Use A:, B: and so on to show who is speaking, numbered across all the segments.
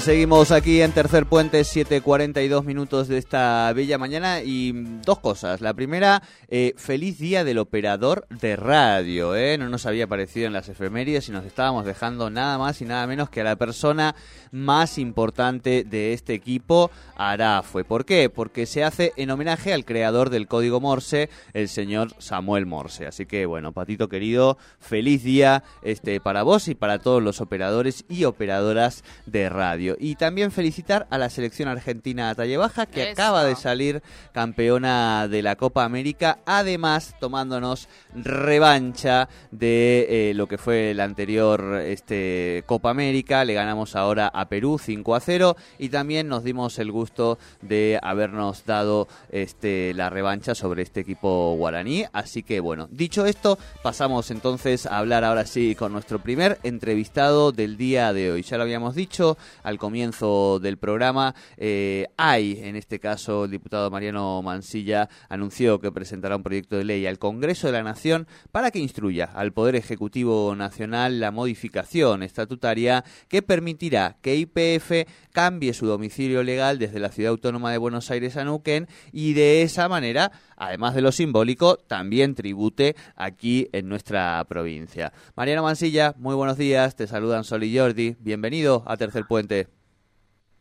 A: Seguimos aquí en Tercer Puente, 7.42 minutos de esta bella mañana y dos cosas. La primera, eh, feliz día del operador de radio. ¿eh? No nos había aparecido en las efemérides y nos estábamos dejando nada más y nada menos que a la persona más importante de este equipo, Arafue. ¿Por qué? Porque se hace en homenaje al creador del código Morse, el señor Samuel Morse. Así que, bueno, Patito querido, feliz día este, para vos y para todos los operadores y operadoras de radio. Y también felicitar a la selección argentina Talle Baja, que acaba de salir campeona de la Copa América, además tomándonos revancha de eh, lo que fue la anterior este, Copa América. Le ganamos ahora a Perú 5 a 0 y también nos dimos el gusto de habernos dado este, la revancha sobre este equipo guaraní. Así que bueno, dicho esto, pasamos entonces a hablar ahora sí con nuestro primer entrevistado del día de hoy. Ya lo habíamos dicho al comienzo del programa, eh, hay en este caso el diputado Mariano Mansilla anunció que presentará un proyecto de ley al Congreso de la Nación para que instruya al Poder Ejecutivo Nacional la modificación estatutaria que permitirá que IPF cambie su domicilio legal desde la Ciudad Autónoma de Buenos Aires a Neuquén y de esa manera, además de lo simbólico, también tribute aquí en nuestra provincia. Mariano Mansilla, muy buenos días, te saludan Sol y Jordi, bienvenido a Tercer Puente.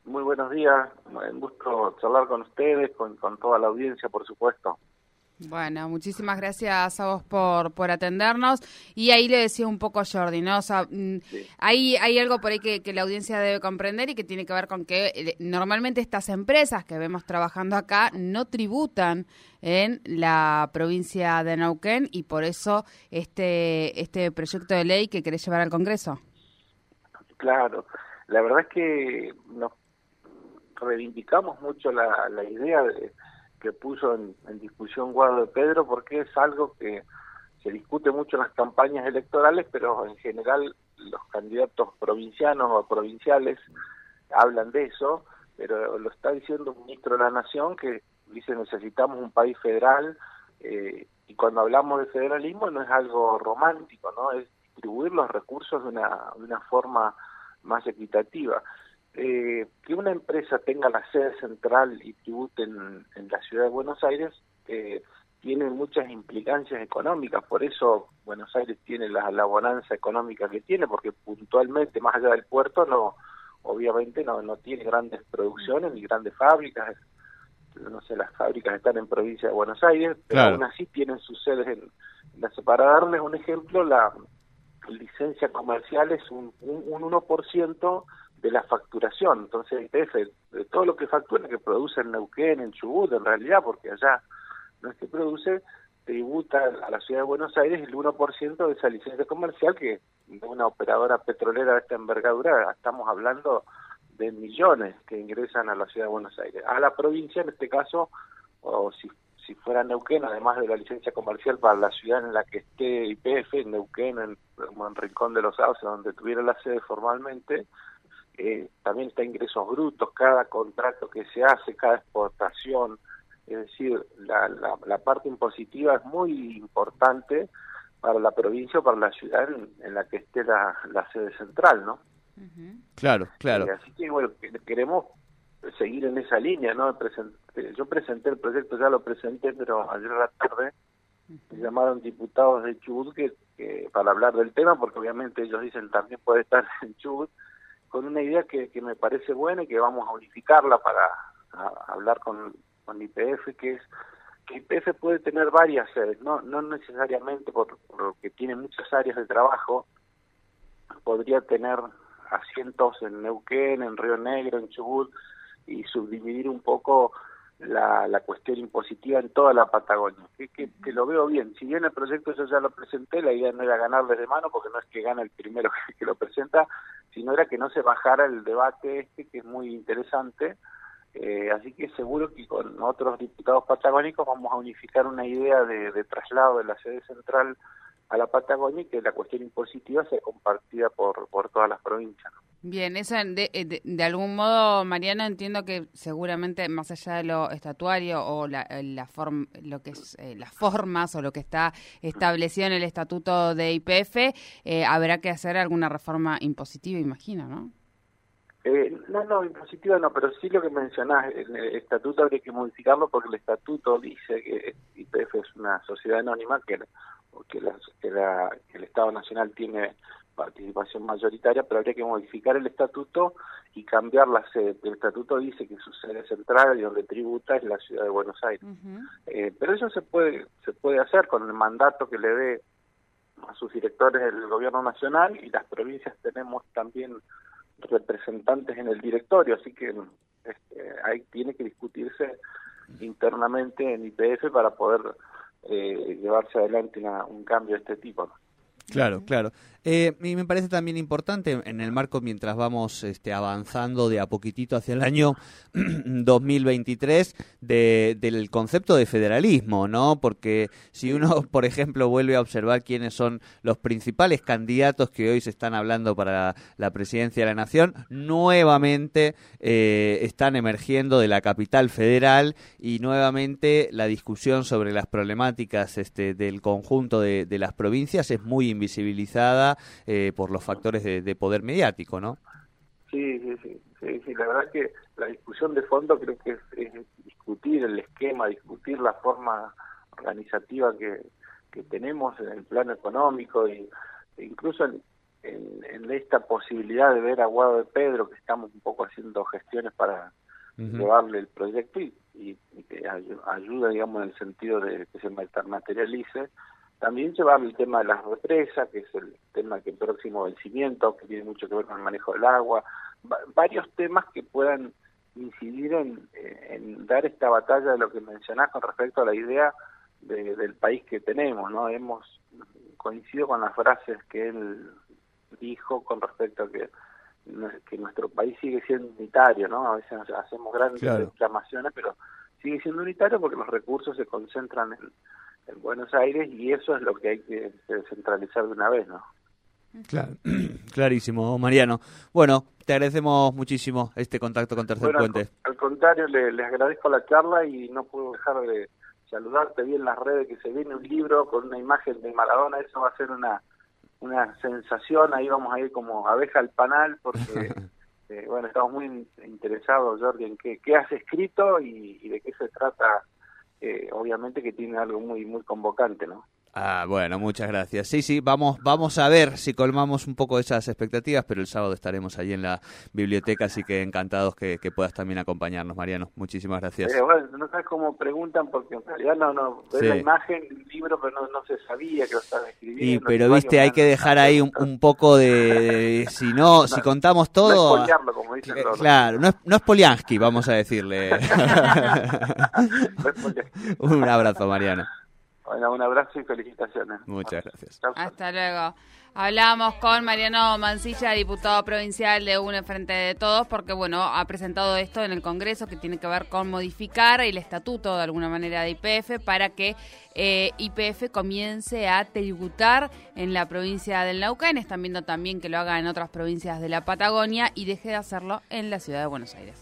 B: Muy buenos días, un gusto charlar con ustedes, con, con toda la audiencia, por supuesto.
C: Bueno, muchísimas gracias a vos por, por atendernos. Y ahí le decía un poco Jordi, ¿no? O sea, mm, hay, hay algo por ahí que, la audiencia debe comprender y que tiene que ver con que eh, normalmente estas empresas que vemos trabajando acá no tributan en la provincia de Neuquén y por eso este, este proyecto de ley que querés llevar al Congreso.
B: Claro, la verdad es que nos reivindicamos mucho la, la idea de que puso en, discusión Guado de Pedro porque es algo que se discute mucho en las campañas electorales, pero en general los candidatos provincianos o provinciales hablan de eso, pero lo está diciendo un ministro de la Nación que dice necesitamos un país federal eh, y cuando hablamos de federalismo no es algo romántico, no es distribuir los recursos de una, de una forma más equitativa. Eh, que una empresa tenga la sede central y tribute en, la ciudad de Buenos Aires eh, tiene muchas implicancias económicas, por eso Buenos Aires tiene la, la, bonanza económica que tiene, porque puntualmente, más allá del puerto, no obviamente no, no tiene grandes producciones ni grandes fábricas, no sé, las fábricas están en provincia de Buenos Aires, pero aún así tienen sus sedes en, la Para darles un ejemplo, la licencia comercial es un, un, un 1% de la facturación. Entonces, de todo lo que factura, que produce en Neuquén, en Chubut, en realidad, porque allá no es que produce, tributa a la ciudad de Buenos Aires el 1% de esa licencia comercial que de una operadora petrolera de esta envergadura estamos hablando de millones que ingresan a la ciudad de Buenos Aires. A la provincia, en este caso, o si, fuera Neuquén, además de la licencia comercial para la ciudad en la que esté IPF, en Neuquén, en, en Rincón de los Sauces, donde tuviera la sede formalmente, eh, también está ingresos brutos, cada contrato que se hace, cada exportación, es decir, la, la, parte impositiva es muy importante para la provincia o para la ciudad en, la que esté la, sede central, ¿no?
A: Claro, claro.
B: Eh, así que, bueno, queremos seguir en esa línea, ¿no? yo presenté el proyecto, ya lo presenté, pero ayer a la tarde me llamaron diputados de Chubut que, para hablar del tema, porque obviamente ellos dicen también puede estar en Chubut, con una idea que, que me parece buena y que vamos a unificarla para hablar con, con IPF, que es que IPF puede tener varias sedes, no, no necesariamente porque tiene muchas áreas de trabajo, podría tener asientos en Neuquén, en Río Negro, en Chubut, y subdividir un poco la, la cuestión impositiva en toda la Patagonia, que, que, lo veo bien. Si bien el proyecto yo ya lo presenté, la idea no era ganarles de mano, porque no es que gane el primero que, lo presenta, sino era que no se bajara el debate este, que es muy interesante. Eh, así que seguro que con otros diputados patagónicos vamos a unificar una idea de, traslado de la sede central a la Patagonia y que la cuestión impositiva sea compartida por, por todas las provincias.
C: Bien, eso de, de, de, algún modo, Mariana, entiendo que seguramente más allá de lo estatuario o la, la form, lo que es eh, las formas o lo que está establecido en el estatuto de IPF, eh, habrá que hacer alguna reforma impositiva, imagino, ¿no?
B: Eh, no, no, impositiva no, pero sí lo que mencionás, el estatuto habría que modificarlo porque el estatuto dice que IPF es una sociedad anónima que que, que, el Estado Nacional tiene participación mayoritaria, pero habría que modificar el estatuto y cambiar la sede. El estatuto dice que su sede central y donde tributa es la ciudad de Buenos Aires. Eh, pero eso se puede, se puede hacer con el mandato que le dé a sus directores del gobierno nacional y las provincias tenemos también representantes en el directorio, así que este, ahí tiene que discutirse internamente en IPF para poder eh, llevarse adelante un cambio de este tipo.
A: Claro, claro. Eh, y me parece también importante en el marco mientras vamos este, avanzando de a poquitito hacia el año 2023 de, del concepto de federalismo, ¿no? Porque si uno, por ejemplo, vuelve a observar quiénes son los principales candidatos que hoy se están hablando para la presidencia de la nación, nuevamente eh, están emergiendo de la capital federal y nuevamente la discusión sobre las problemáticas este, del conjunto de, de las provincias es muy invisibilizada eh, por los factores de, poder mediático, ¿no?
B: Sí, sí, sí, sí, la verdad que la discusión de fondo creo que es, discutir el esquema, discutir la forma organizativa que, que tenemos en el plano económico y, e incluso en, en, esta posibilidad de ver a Guado de Pedro, que estamos un poco haciendo gestiones para llevarle el proyecto y, y, que ayuda, digamos, en el sentido de que se materialice, también llevar el tema de las represas, que es el tema que el próximo vencimiento, que tiene mucho que ver con el manejo del agua, varios temas que puedan incidir en, en, dar esta batalla de lo que mencionás con respecto a la idea del país que tenemos, ¿no? Hemos coincidido con las frases que él dijo con respecto a que que nuestro país sigue siendo unitario, ¿no? A veces hacemos grandes reclamaciones, pero sigue siendo unitario porque los recursos se concentran en, en Buenos Aires y eso es lo que hay que descentralizar de una vez, ¿no?
A: Claro, clarísimo, Mariano. Bueno, te agradecemos muchísimo este contacto con Tercer Puente.
B: Al, contrario, le, les agradezco la charla y no puedo dejar de saludarte. Vi en las redes que se viene un libro con una imagen de Maradona, eso va a ser una, una sensación, ahí vamos a ir como abeja al panal porque... Eh, bueno, estamos muy interesados, Jordi, en qué, qué has escrito y de qué se trata eh, obviamente que tiene algo muy muy convocante, ¿no?
A: Ah, bueno, muchas gracias. Sí, sí, vamos, vamos a ver si colmamos un poco esas expectativas, pero el sábado estaremos allí en la biblioteca, así que encantados que, puedas también acompañarnos, Mariano. Muchísimas gracias.
B: Eh, bueno, no sabes cómo preguntan, porque en realidad no, no, la imagen del libro, pero no, se sabía que lo estaba escribiendo.
A: Y, pero viste, hay que dejar ahí un, poco de, si no, si contamos todo.
B: No como dicen
A: Claro, no es, no es Poliansky, vamos a decirle. un abrazo, Mariano.
B: Bueno, un abrazo y felicitaciones.
A: Muchas gracias.
C: Hasta luego. Hablamos con Mariano Mancilla, diputado provincial de UNE Frente de Todos, porque bueno, ha presentado esto en el Congreso que tiene que ver con modificar el estatuto de alguna manera de IPF para que eh, IPF comience a tributar en la provincia del Neuquén. Están viendo también que lo haga en otras provincias de la Patagonia y deje de hacerlo en la ciudad de Buenos Aires.